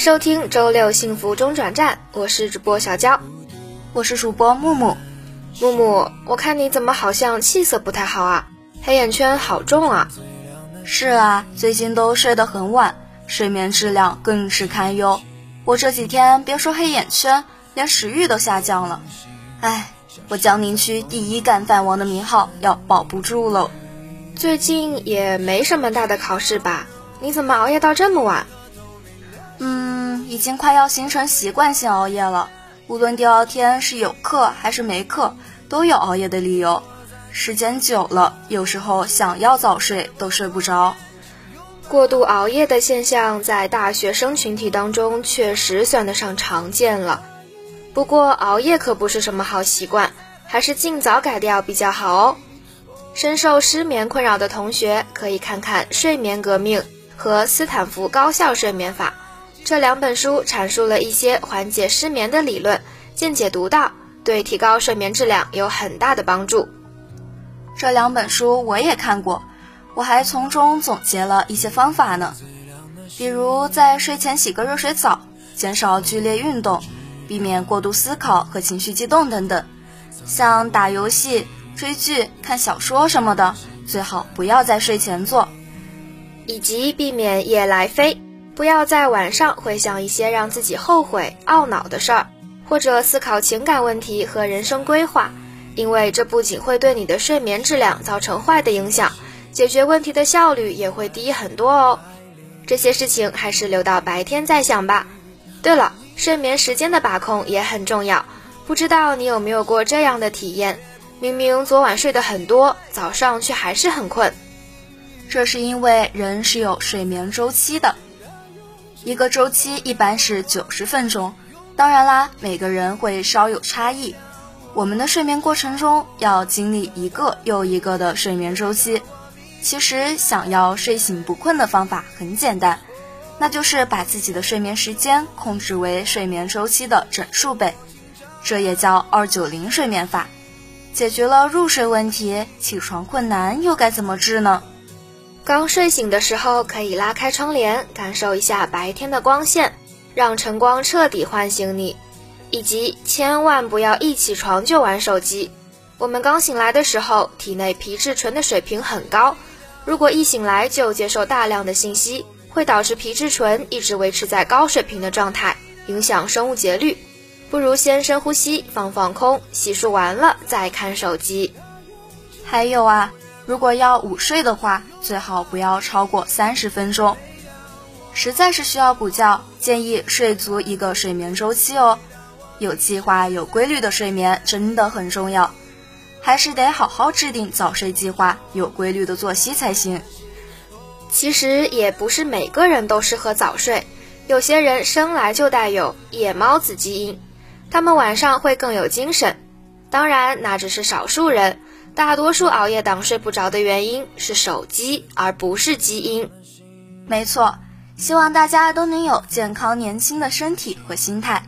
迎收听周六幸福中转站，我是主播小娇，我是主播木木。木木，我看你怎么好像气色不太好啊？黑眼圈好重啊！是啊，最近都睡得很晚，睡眠质量更是堪忧。我这几天别说黑眼圈，连食欲都下降了。唉。我江宁区第一干饭王的名号要保不住喽。最近也没什么大的考试吧？你怎么熬夜到这么晚？嗯，已经快要形成习惯性熬夜了。无论第二天是有课还是没课，都有熬夜的理由。时间久了，有时候想要早睡都睡不着。过度熬夜的现象在大学生群体当中确实算得上常见了。不过熬夜可不是什么好习惯，还是尽早改掉比较好哦。深受失眠困扰的同学可以看看《睡眠革命》和《斯坦福高效睡眠法》这两本书，阐述了一些缓解失眠的理论，见解独到，对提高睡眠质量有很大的帮助。这两本书我也看过，我还从中总结了一些方法呢，比如在睡前洗个热水澡，减少剧烈运动。避免过度思考和情绪激动等等，像打游戏、追剧、看小说什么的，最好不要在睡前做，以及避免夜来飞，不要在晚上回想一些让自己后悔、懊恼的事儿，或者思考情感问题和人生规划，因为这不仅会对你的睡眠质量造成坏的影响，解决问题的效率也会低很多哦。这些事情还是留到白天再想吧。对了。睡眠时间的把控也很重要，不知道你有没有过这样的体验？明明昨晚睡得很多，早上却还是很困。这是因为人是有睡眠周期的，一个周期一般是九十分钟。当然啦，每个人会稍有差异。我们的睡眠过程中要经历一个又一个的睡眠周期。其实想要睡醒不困的方法很简单。那就是把自己的睡眠时间控制为睡眠周期的整数倍，这也叫二九零睡眠法。解决了入睡问题，起床困难又该怎么治呢？刚睡醒的时候可以拉开窗帘，感受一下白天的光线，让晨光彻底唤醒你。以及千万不要一起床就玩手机。我们刚醒来的时候，体内皮质醇的水平很高，如果一醒来就接受大量的信息。会导致皮质醇一直维持在高水平的状态，影响生物节律。不如先深呼吸，放放空，洗漱完了再看手机。还有啊，如果要午睡的话，最好不要超过三十分钟。实在是需要补觉，建议睡足一个睡眠周期哦。有计划、有规律的睡眠真的很重要，还是得好好制定早睡计划，有规律的作息才行。其实也不是每个人都适合早睡，有些人生来就带有夜猫子基因，他们晚上会更有精神。当然，那只是少数人，大多数熬夜党睡不着的原因是手机，而不是基因。没错，希望大家都能有健康年轻的身体和心态。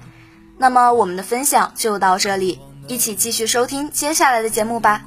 那么，我们的分享就到这里，一起继续收听接下来的节目吧。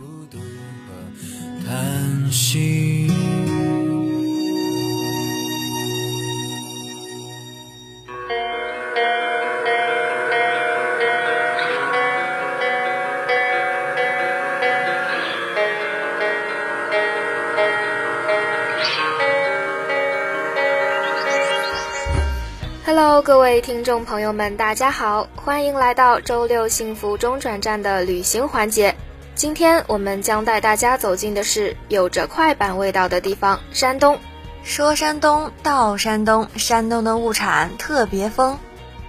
各位听众朋友们，大家好，欢迎来到周六幸福中转站的旅行环节。今天我们将带大家走进的是有着快板味道的地方——山东。说山东到山东，山东的物产特别丰。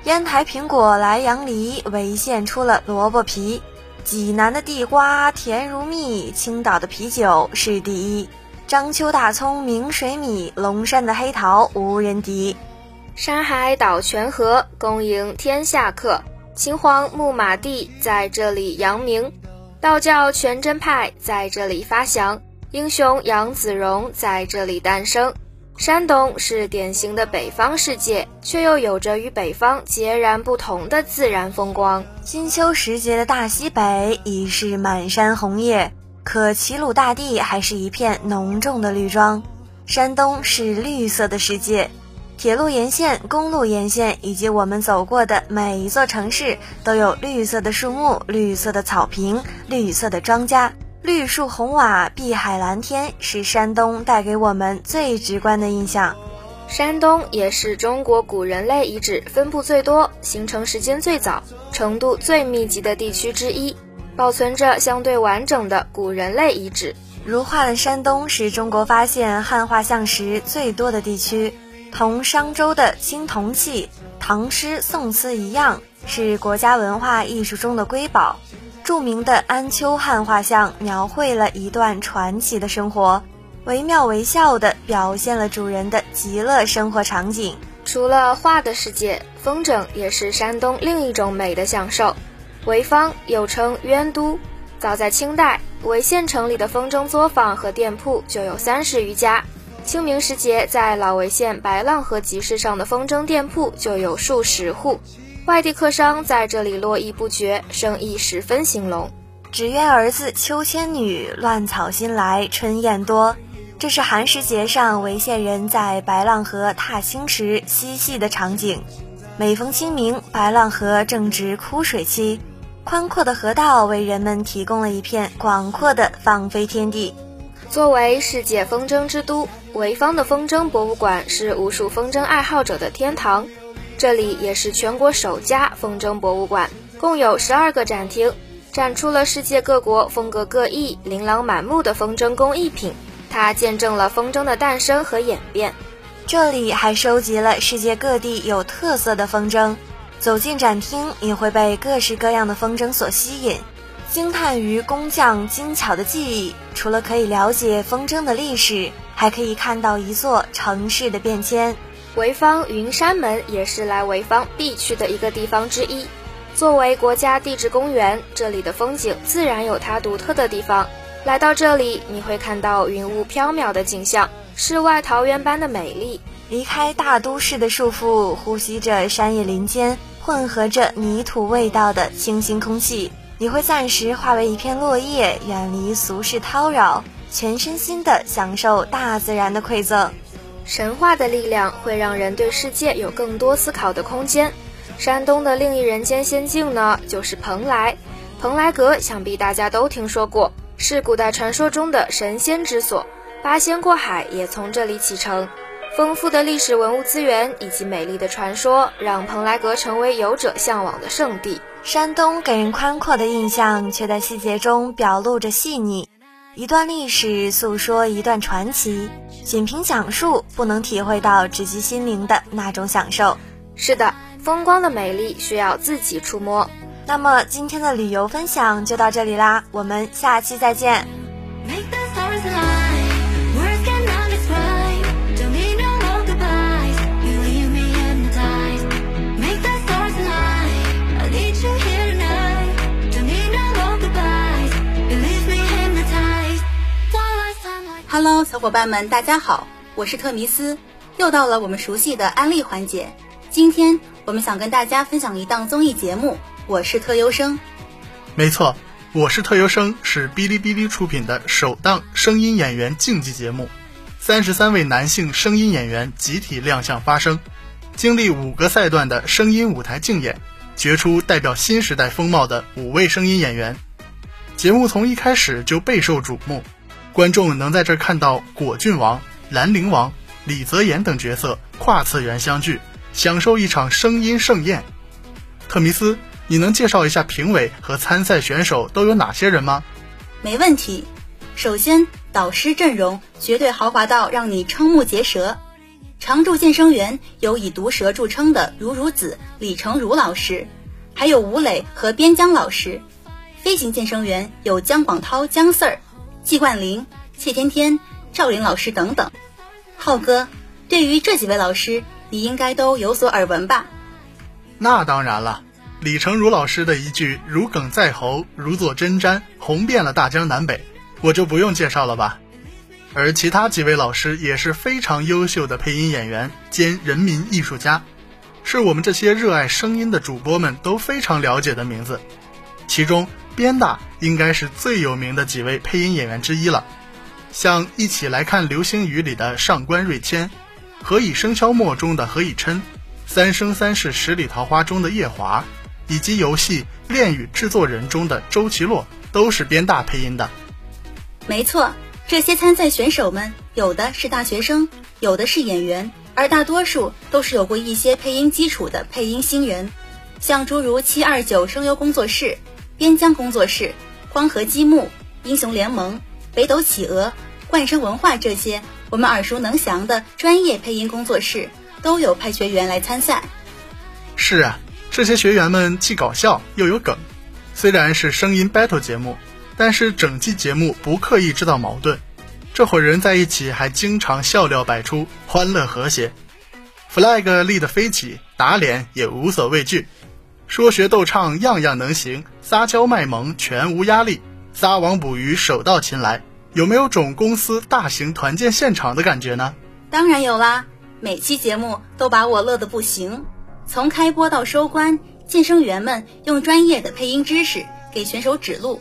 烟台苹果莱阳梨，潍县出了萝卜皮。济南的地瓜甜如蜜，青岛的啤酒是第一。章丘大葱明水米，龙山的黑桃无人敌。山海岛泉河，恭迎天下客。秦皇牧马地在这里扬名，道教全真派在这里发祥，英雄杨子荣在这里诞生。山东是典型的北方世界，却又有着与北方截然不同的自然风光。金秋时节的大西北已是满山红叶，可齐鲁大地还是一片浓重的绿装。山东是绿色的世界，铁路沿线、公路沿线以及我们走过的每一座城市，都有绿色的树木、绿色的草坪、绿色的庄稼。绿树红瓦、碧海蓝天，是山东带给我们最直观的印象。山东也是中国古人类遗址分布最多、形成时间最早、程度最密集的地区之一，保存着相对完整的古人类遗址。如画的山东是中国发现汉画像石最多的地区，同商周的青铜器、唐诗宋词一样，是国家文化艺术中的瑰宝。著名的安丘汉画像描绘了一段传奇的生活。惟妙惟肖地表现了主人的极乐生活场景。除了画的世界，风筝也是山东另一种美的享受。潍坊又称鸳都，早在清代，潍县城里的风筝作坊和店铺就有三十余家。清明时节，在老潍县白浪河集市上的风筝店铺就有数十户，外地客商在这里络绎不绝，生意十分兴隆。只愿儿子秋千女，乱草新来春燕多。这是寒食节上潍县人在白浪河踏青时嬉戏的场景。每逢清明，白浪河正值枯水期，宽阔的河道为人们提供了一片广阔的放飞天地。作为世界风筝之都，潍坊的风筝博物馆是无数风筝爱好者的天堂。这里也是全国首家风筝博物馆，共有十二个展厅，展出了世界各国风格各异、琳琅满目的风筝工艺品。它见证了风筝的诞生和演变，这里还收集了世界各地有特色的风筝。走进展厅，你会被各式各样的风筝所吸引，惊叹于工匠精巧的技艺。除了可以了解风筝的历史，还可以看到一座城市的变迁。潍坊云山门也是来潍坊必去的一个地方之一。作为国家地质公园，这里的风景自然有它独特的地方。来到这里，你会看到云雾飘渺的景象，世外桃源般的美丽。离开大都市的束缚，呼吸着山野林间混合着泥土味道的清新空气，你会暂时化为一片落叶，远离俗世叨扰，全身心的享受大自然的馈赠。神话的力量会让人对世界有更多思考的空间。山东的另一人间仙境呢，就是蓬莱。蓬莱阁，想必大家都听说过。是古代传说中的神仙之所，八仙过海也从这里启程。丰富的历史文物资源以及美丽的传说，让蓬莱阁成为游者向往的圣地。山东给人宽阔的印象，却在细节中表露着细腻。一段历史诉说一段传奇，仅凭讲述不能体会到直击心灵的那种享受。是的，风光的美丽需要自己触摸。那么今天的旅游分享就到这里啦，我们下期再见。Hello，小伙伴们，大家好，我是特弥斯，又到了我们熟悉的安利环节。今天我们想跟大家分享一档综艺节目。我是特优生，没错，我是特优生是哔哩哔哩出品的首档声音演员竞技节目，三十三位男性声音演员集体亮相发声，经历五个赛段的声音舞台竞演，决出代表新时代风貌的五位声音演员。节目从一开始就备受瞩目，观众能在这看到果郡王、兰陵王、李泽言等角色跨次元相聚，享受一场声音盛宴。特弥斯。你能介绍一下评委和参赛选手都有哪些人吗？没问题。首先，导师阵容绝对豪华到让你瞠目结舌。常驻健身员有以毒舌著称的如如子、李成儒老师，还有吴磊和边疆老师。飞行健身员有姜广涛、姜 Sir、季冠霖、谢天天、赵林老师等等。浩哥，对于这几位老师，你应该都有所耳闻吧？那当然了。李成儒老师的一句“如鲠在喉，如坐针毡”，红遍了大江南北，我就不用介绍了吧。而其他几位老师也是非常优秀的配音演员兼人民艺术家，是我们这些热爱声音的主播们都非常了解的名字。其中，边大应该是最有名的几位配音演员之一了。像一起来看《流星雨》里的上官瑞谦，《何以笙箫默》中的何以琛，《三生三世十里桃花》中的叶华，以及游戏《恋与制作人》中的周奇洛，都是边大配音的。没错，这些参赛选手们有的是大学生，有的是演员，而大多数都是有过一些配音基础的配音新人。像诸如七二九声优工作室、边疆工作室、光合积木、英雄联盟、北斗企鹅。冠生文化这些我们耳熟能详的专业配音工作室都有派学员来参赛。是啊，这些学员们既搞笑又有梗。虽然是声音 battle 节目，但是整季节目不刻意制造矛盾，这伙人在一起还经常笑料百出，欢乐和谐。flag 立得飞起，打脸也无所畏惧。说学逗唱样样能行，撒娇卖萌全无压力，撒网捕鱼手到擒来。有没有种公司大型团建现场的感觉呢？当然有啦！每期节目都把我乐得不行。从开播到收官，健身员们用专业的配音知识给选手指路，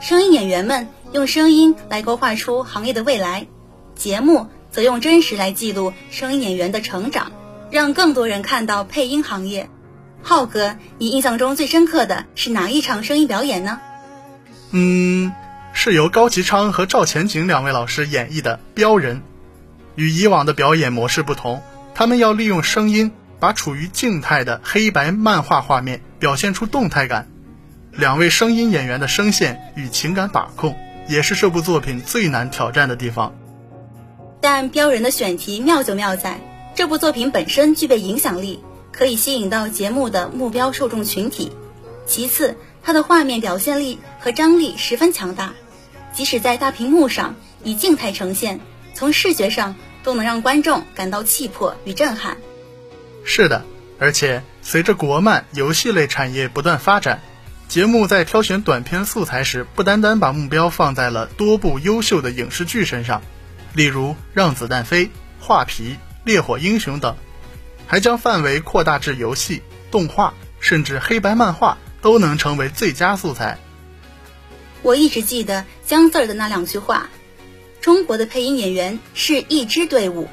声音演员们用声音来勾画出行业的未来，节目则用真实来记录声音演员的成长，让更多人看到配音行业。浩哥，你印象中最深刻的是哪一场声音表演呢？嗯。是由高启昌和赵前景两位老师演绎的《镖人》，与以往的表演模式不同，他们要利用声音把处于静态的黑白漫画画面表现出动态感。两位声音演员的声线与情感把控，也是这部作品最难挑战的地方。但《标人》的选题妙就妙在，这部作品本身具备影响力，可以吸引到节目的目标受众群体。其次，它的画面表现力和张力十分强大，即使在大屏幕上以静态呈现，从视觉上都能让观众感到气魄与震撼。是的，而且随着国漫游戏类产业不断发展，节目在挑选短片素材时，不单单把目标放在了多部优秀的影视剧身上，例如《让子弹飞》《画皮》《烈火英雄》等，还将范围扩大至游戏、动画，甚至黑白漫画。都能成为最佳素材。我一直记得姜 Sir 的那两句话：“中国的配音演员是一支队伍，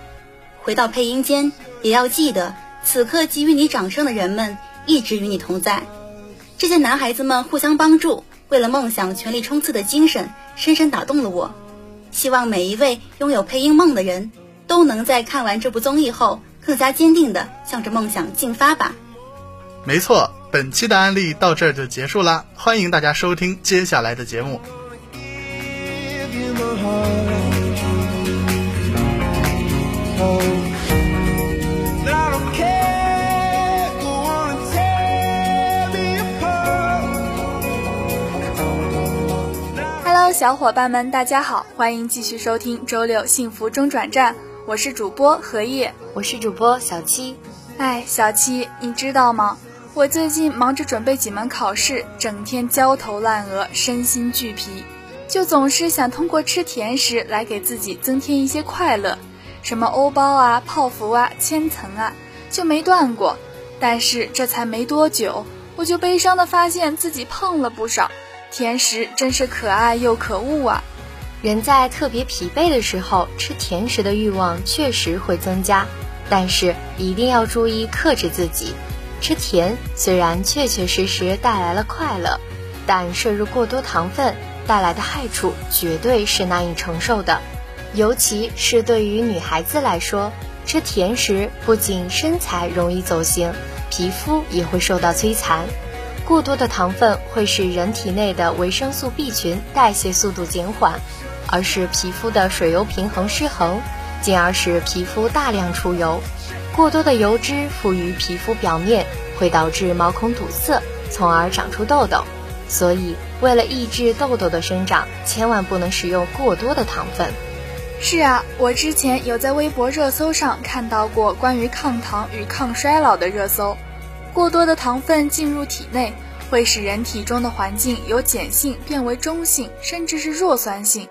回到配音间也要记得，此刻给予你掌声的人们一直与你同在。”这些男孩子们互相帮助，为了梦想全力冲刺的精神，深深打动了我。希望每一位拥有配音梦的人都能在看完这部综艺后，更加坚定的向着梦想进发吧。没错。本期的案例到这儿就结束啦，欢迎大家收听接下来的节目。Hello，小伙伴们，大家好，欢迎继续收听周六幸福中转站，我是主播荷叶，我是主播小七。哎，小七，你知道吗？我最近忙着准备几门考试，整天焦头烂额，身心俱疲，就总是想通过吃甜食来给自己增添一些快乐，什么欧包啊、泡芙啊、千层啊，就没断过。但是这才没多久，我就悲伤的发现自己胖了不少。甜食真是可爱又可恶啊！人在特别疲惫的时候，吃甜食的欲望确实会增加，但是一定要注意克制自己。吃甜虽然确确实实带来了快乐，但摄入过多糖分带来的害处绝对是难以承受的。尤其是对于女孩子来说，吃甜食不仅身材容易走形，皮肤也会受到摧残。过多的糖分会使人体内的维生素 B 群代谢速度减缓，而使皮肤的水油平衡失衡，进而使皮肤大量出油。过多的油脂附于皮肤表面，会导致毛孔堵塞，从而长出痘痘。所以，为了抑制痘痘的生长，千万不能使用过多的糖分。是啊，我之前有在微博热搜上看到过关于抗糖与抗衰老的热搜。过多的糖分进入体内，会使人体中的环境由碱性变为中性，甚至是弱酸性。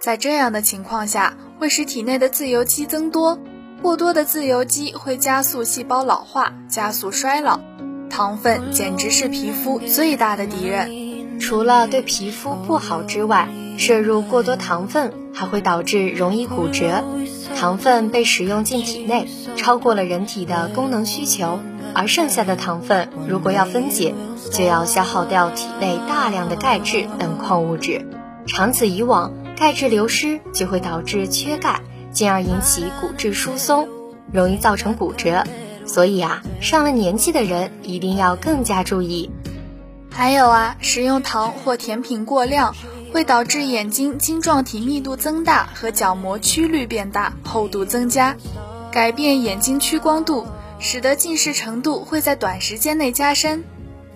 在这样的情况下，会使体内的自由基增多。过多的自由基会加速细胞老化，加速衰老。糖分简直是皮肤最大的敌人。除了对皮肤不好之外，摄入过多糖分还会导致容易骨折。糖分被使用进体内，超过了人体的功能需求，而剩下的糖分如果要分解，就要消耗掉体内大量的钙质等矿物质。长此以往，钙质流失就会导致缺钙，进而引起骨质疏松，容易造成骨折。所以啊，上了年纪的人一定要更加注意。还有啊，食用糖或甜品过量，会导致眼睛晶状体密度增大和角膜曲率变大、厚度增加，改变眼睛屈光度，使得近视程度会在短时间内加深。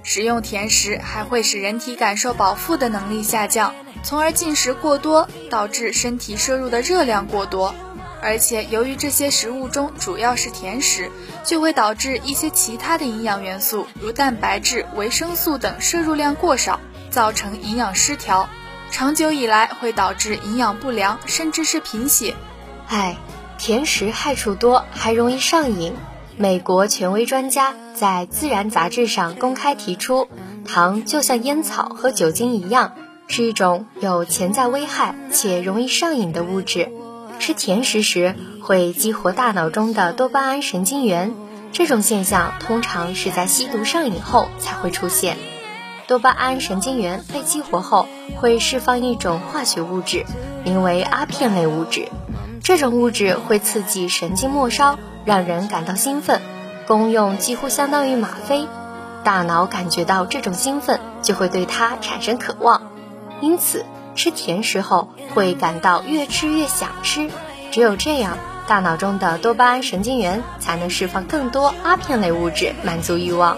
食用甜食还会使人体感受饱腹的能力下降，从而进食过多，导致身体摄入的热量过多。而且，由于这些食物中主要是甜食，就会导致一些其他的营养元素，如蛋白质、维生素等摄入量过少，造成营养失调。长久以来会导致营养不良，甚至是贫血。唉，甜食害处多，还容易上瘾。美国权威专家在《自然》杂志上公开提出，糖就像烟草和酒精一样，是一种有潜在危害且容易上瘾的物质。吃甜食时会激活大脑中的多巴胺神经元，这种现象通常是在吸毒上瘾后才会出现。多巴胺神经元被激活后，会释放一种化学物质，名为阿片类物质。这种物质会刺激神经末梢，让人感到兴奋，功用几乎相当于吗啡。大脑感觉到这种兴奋，就会对它产生渴望，因此。吃甜食后会感到越吃越想吃，只有这样，大脑中的多巴胺神经元才能释放更多阿片类物质，满足欲望。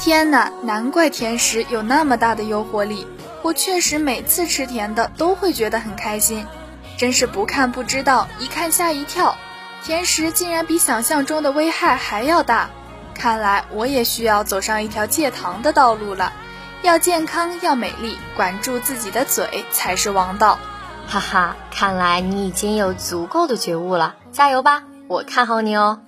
天哪，难怪甜食有那么大的诱惑力！我确实每次吃甜的都会觉得很开心，真是不看不知道，一看吓一跳。甜食竟然比想象中的危害还要大，看来我也需要走上一条戒糖的道路了。要健康，要美丽，管住自己的嘴才是王道。哈哈，看来你已经有足够的觉悟了，加油吧，我看好你哦。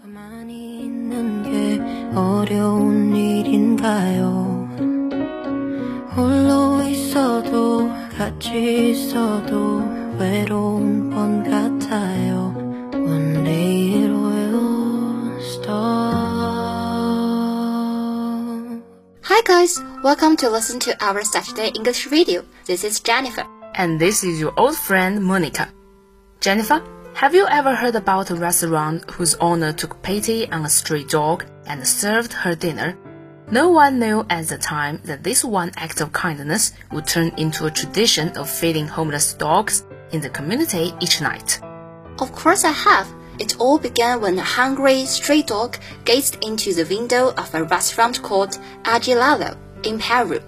Hi guys, welcome to listen to our Saturday English video. This is Jennifer. And this is your old friend Monica. Jennifer, have you ever heard about a restaurant whose owner took pity on a stray dog and served her dinner? No one knew at the time that this one act of kindness would turn into a tradition of feeding homeless dogs in the community each night. Of course I have. It all began when a hungry stray dog gazed into the window of a restaurant called Agilalo in Peru.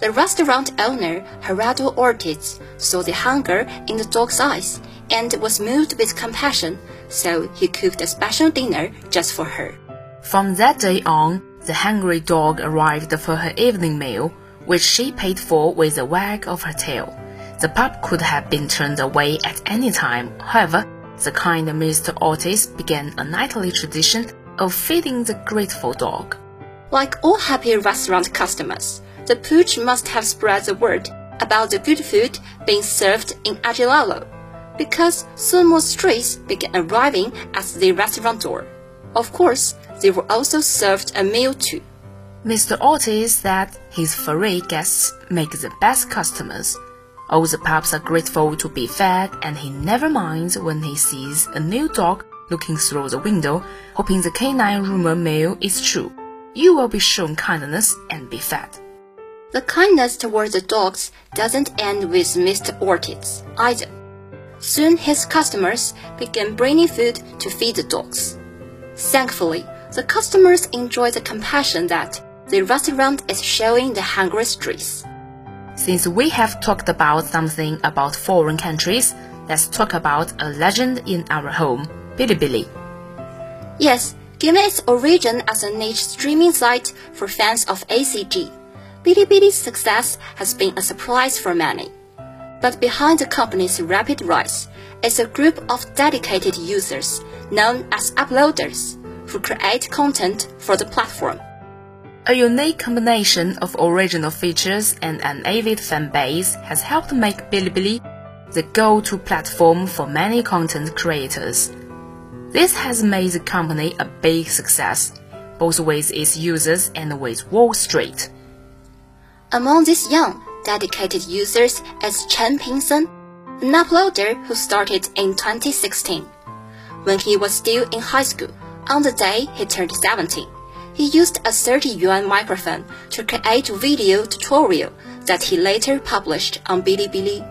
The restaurant owner, Gerardo Ortiz, saw the hunger in the dog's eyes and was moved with compassion, so he cooked a special dinner just for her. From that day on, the hungry dog arrived for her evening meal, which she paid for with a wag of her tail. The pup could have been turned away at any time, however, the kind Mr. Ortiz began a nightly tradition of feeding the grateful dog. Like all happy restaurant customers, the pooch must have spread the word about the good food being served in Agilalo, because soon more strays began arriving at the restaurant door. Of course, they were also served a meal too. Mr. Ortiz said his furry guests make the best customers all the pups are grateful to be fed, and he never minds when he sees a new dog looking through the window, hoping the canine rumor mill is true. You will be shown kindness and be fed. The kindness towards the dogs doesn't end with Mr. Ortiz either. Soon his customers began bringing food to feed the dogs. Thankfully, the customers enjoy the compassion that the restaurant is showing the hungry streets. Since we have talked about something about foreign countries, let's talk about a legend in our home, Bilibili. Yes, given its origin as a niche streaming site for fans of ACG, Bilibili's success has been a surprise for many. But behind the company's rapid rise is a group of dedicated users known as uploaders who create content for the platform. A unique combination of original features and an avid fan base has helped make Bilibili the go-to platform for many content creators. This has made the company a big success, both with its users and with Wall Street. Among these young, dedicated users is Chen Pingsen, an uploader who started in 2016. When he was still in high school, on the day he turned 17, he used a 30 yuan microphone to create a video tutorial that he later published on Bilibili.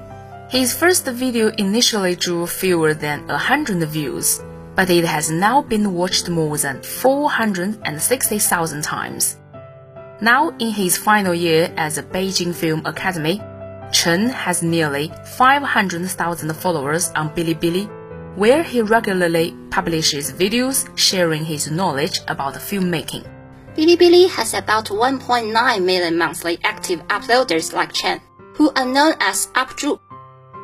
His first video initially drew fewer than 100 views, but it has now been watched more than 460,000 times. Now, in his final year at the Beijing Film Academy, Chen has nearly 500,000 followers on Bilibili, where he regularly publishes videos sharing his knowledge about filmmaking. Bilibili has about 1.9 million monthly active uploaders like Chen, who are known as UpZhu,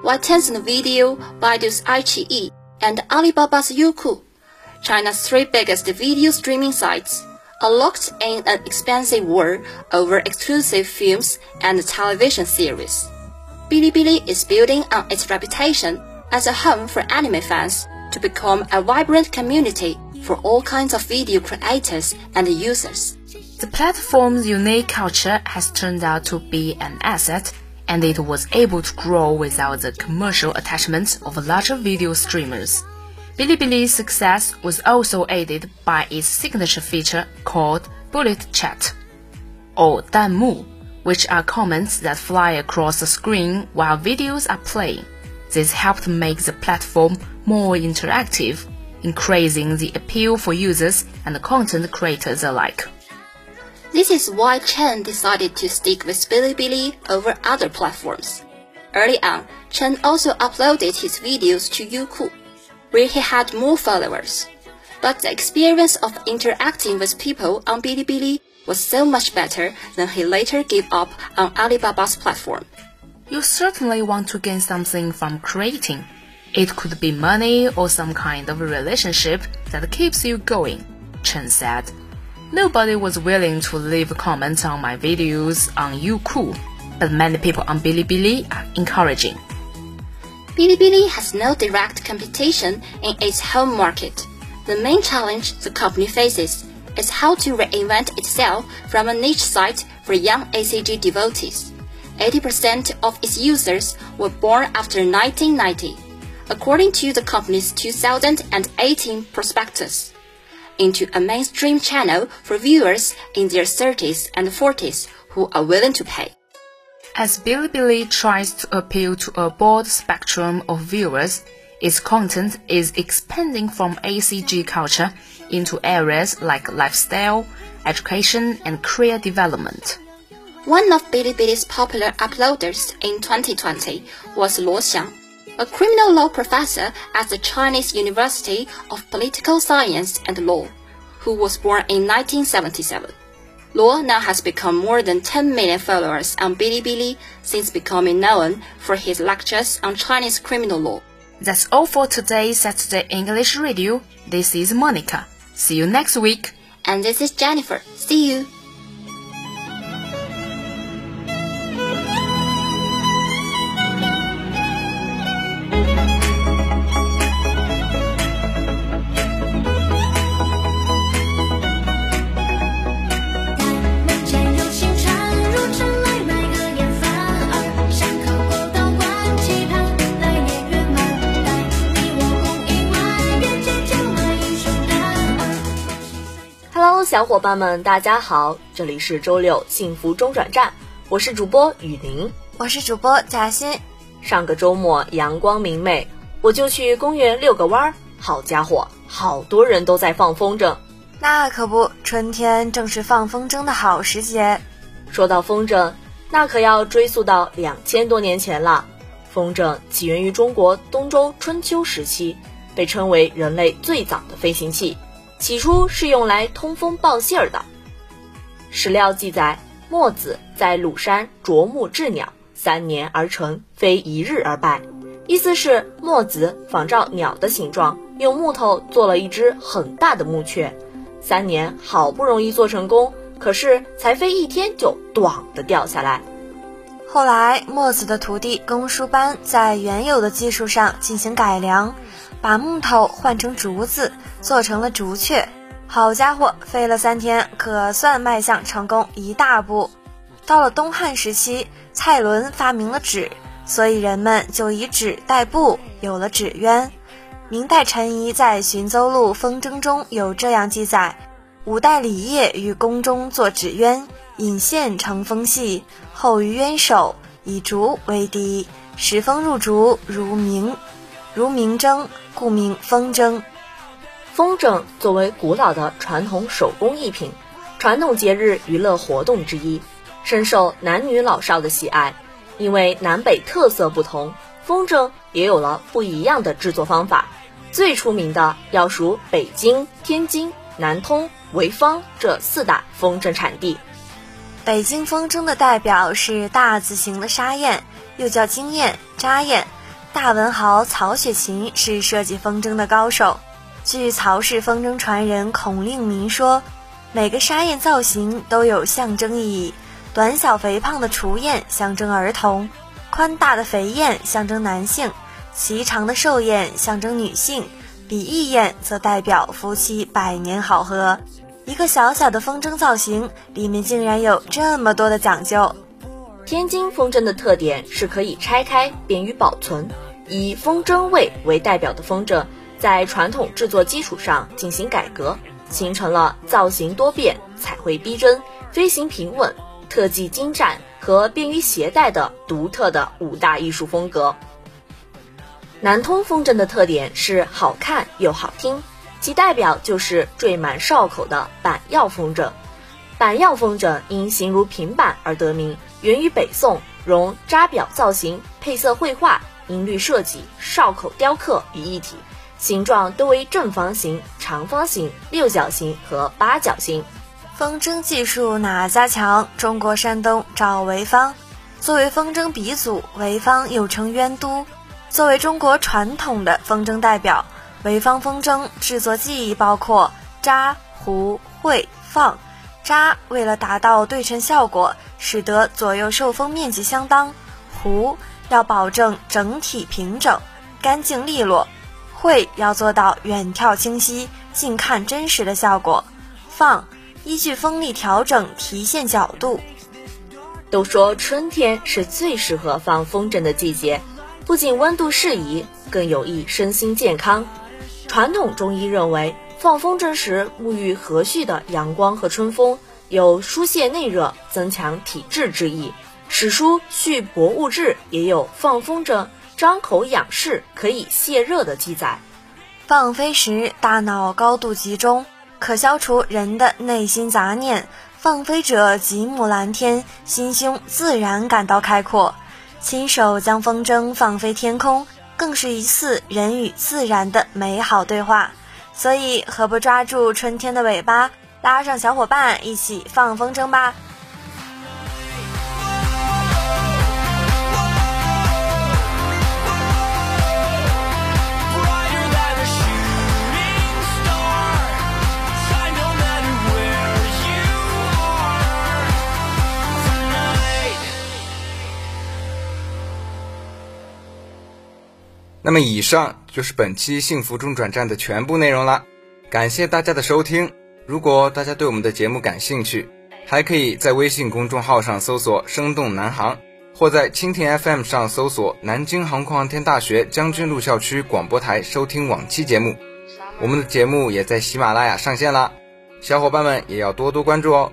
while Tencent Video, Baidu's iQIYI, and Alibaba's Youku, China's three biggest video streaming sites, are locked in an expensive war over exclusive films and television series. Bilibili is building on its reputation as a home for anime fans to become a vibrant community for all kinds of video creators and users. The platform's unique culture has turned out to be an asset, and it was able to grow without the commercial attachments of larger video streamers. Bilibili's success was also aided by its signature feature called Bullet Chat, or Danmu, which are comments that fly across the screen while videos are playing. This helped make the platform more interactive increasing the appeal for users and content creators alike. This is why Chen decided to stick with Bilibili over other platforms. Early on, Chen also uploaded his videos to Youku, where he had more followers. But the experience of interacting with people on Bilibili was so much better than he later gave up on Alibaba's platform. You certainly want to gain something from creating. It could be money or some kind of relationship that keeps you going, Chen said. Nobody was willing to leave comments on my videos on Youku, but many people on Bilibili are encouraging. Bilibili has no direct competition in its home market. The main challenge the company faces is how to reinvent itself from a niche site for young ACG devotees. 80% of its users were born after 1990 according to the company's 2018 prospectus, into a mainstream channel for viewers in their 30s and 40s who are willing to pay. As Bilibili tries to appeal to a broad spectrum of viewers, its content is expanding from ACG culture into areas like lifestyle, education, and career development. One of Bilibili's popular uploaders in 2020 was Luo Xiang a criminal law professor at the Chinese University of Political Science and Law, who was born in 1977. Luo now has become more than 10 million followers on Bilibili since becoming known for his lectures on Chinese criminal law. That's all for today's Saturday English Radio. This is Monica. See you next week. And this is Jennifer. See you. 小伙伴们，大家好，这里是周六幸福中转站，我是主播雨林，我是主播贾欣。上个周末阳光明媚，我就去公园遛个弯儿。好家伙，好多人都在放风筝。那可不，春天正是放风筝的好时节。说到风筝，那可要追溯到两千多年前了。风筝起源于中国东周春秋时期，被称为人类最早的飞行器。起初是用来通风报信儿的。史料记载，墨子在鲁山啄木制鸟，三年而成，非一日而败。意思是墨子仿照鸟的形状，用木头做了一只很大的木雀，三年好不容易做成功，可是才飞一天就“咣”的掉下来。后来，墨子的徒弟公输班在原有的技术上进行改良，把木头换成竹子，做成了竹雀。好家伙，飞了三天，可算迈向成功一大步。到了东汉时期，蔡伦发明了纸，所以人们就以纸代步，有了纸鸢。明代陈颐在《寻州录·风筝》中有这样记载：五代李业于宫中作纸鸢，引线成风细，后于鸢首，以竹为笛，使风入竹，如鸣，如明筝，故名风筝。风筝作为古老的传统手工艺品，传统节日娱乐活动之一，深受男女老少的喜爱。因为南北特色不同，风筝也有了不一样的制作方法。最出名的要数北京、天津、南通、潍坊这四大风筝产地。北京风筝的代表是大字形的沙燕，又叫金燕、扎燕。大文豪曹雪芹是设计风筝的高手。据曹氏风筝传人孔令明说，每个沙燕造型都有象征意义。短小肥胖的雏燕象征儿童，宽大的肥燕象征男性，颀长的瘦燕象征女性，比翼燕则代表夫妻百年好合。一个小小的风筝造型里面竟然有这么多的讲究。天津风筝的特点是可以拆开，便于保存。以风筝卫为代表的风筝。在传统制作基础上进行改革，形成了造型多变、彩绘逼真、飞行平稳、特技精湛和便于携带的独特的五大艺术风格。南通风筝的特点是好看又好听，其代表就是缀满哨口的板药风筝。板药风筝因形如平板而得名，源于北宋，融扎表造型、配色绘画、音律设计、哨口雕刻于一体。形状多为正方形、长方形、六角形和八角形。风筝技术哪家强？中国山东找潍坊。作为风筝鼻祖，潍坊又称鸢都。作为中国传统的风筝代表，潍坊风筝制作技艺包括扎、糊、会、放。扎为了达到对称效果，使得左右受风面积相当；糊要保证整体平整、干净利落。会要做到远眺清晰、近看真实的效果。放依据风力调整提线角度。都说春天是最适合放风筝的季节，不仅温度适宜，更有益身心健康。传统中医认为，放风筝时沐浴和煦的阳光和春风，有疏泄内热、增强体质之意。史书《续博物志》也有放风筝。张口仰视可以泄热的记载。放飞时大脑高度集中，可消除人的内心杂念。放飞者极目蓝天，心胸自然感到开阔。亲手将风筝放飞天空，更是一次人与自然的美好对话。所以，何不抓住春天的尾巴，拉上小伙伴一起放风筝吧？那么以上就是本期幸福中转站的全部内容了，感谢大家的收听。如果大家对我们的节目感兴趣，还可以在微信公众号上搜索“生动南航”，或在蜻蜓 FM 上搜索“南京航空航天大学将军路校区广播台”收听往期节目。我们的节目也在喜马拉雅上线了，小伙伴们也要多多关注哦。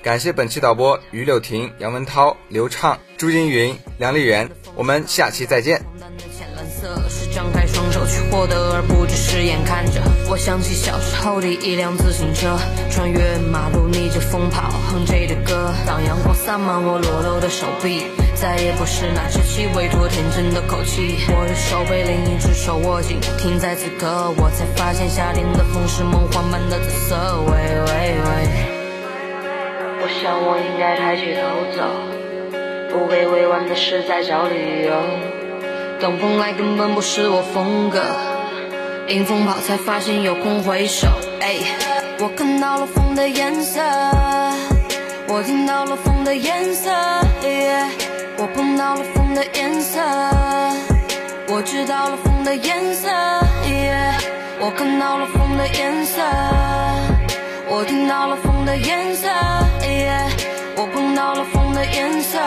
感谢本期导播于柳婷、杨文涛、刘畅、朱金云、梁丽媛，我们下期再见。是张开双手去获得，而不只是眼看着。我想起小时候第一辆自行车，穿越马路逆着风跑，哼着歌。当阳光洒满我裸露的手臂，再也不是那稚气未脱天真的口气。我的手被另一只手握紧，停在此刻，我才发现夏天的风是梦幻般的紫色。喂喂喂，我想我应该抬起头走，不会委婉的事在找理由。等风来根本不是我风格，迎风跑才发现有空回首。哎，我看到了风的颜色。我听到了风的颜色，我碰到了风的颜色，我知道了风的颜色，我看到了风的颜色，我听到了风的颜色，我碰到了风的颜色，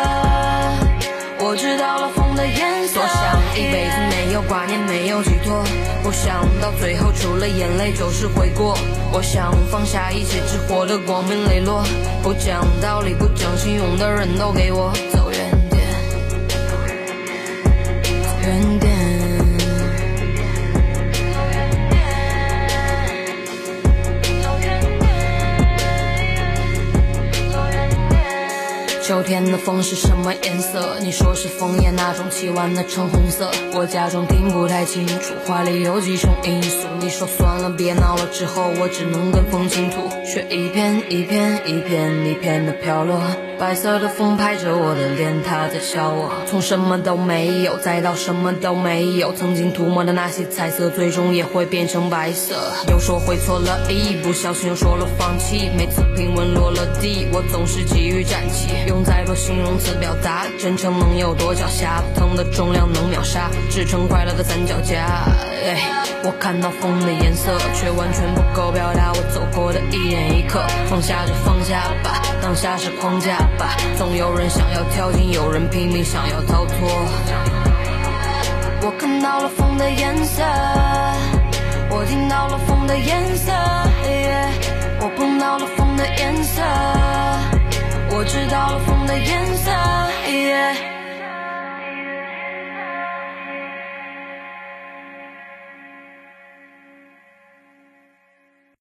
我知道了风的颜色。多想一辈子没有挂念，没有寄托，不想到最后除了眼泪就是悔过。我想放下一切，只活得光明磊落。不讲道理、不讲信用的人都给我走远点，远秋天的风是什么颜色？你说是枫叶那种凄婉的橙红色。我假装听不太清楚，话里有几种因素。你说算了，别闹了，之后我只能跟风倾吐，却一片一片一片一片的飘落。白色的风拍着我的脸，它在笑我。从什么都没有，再到什么都没有，曾经涂抹的那些彩色，最终也会变成白色。又说会错了，一不小心又说了放弃。每次平稳落了地，我总是急于站起。用再多形容词表达，真诚能有多狡黠？疼的重量能秒杀，支撑快乐的三脚架。我看到风的颜色，却完全不够表达我走过的一点一刻。放下就放下吧，当下是框架吧。总有人想要跳进，有人拼命想要逃脱。我看到了风的颜色，我听到了风的颜色，我碰到了风的颜色，我知道了风的颜色。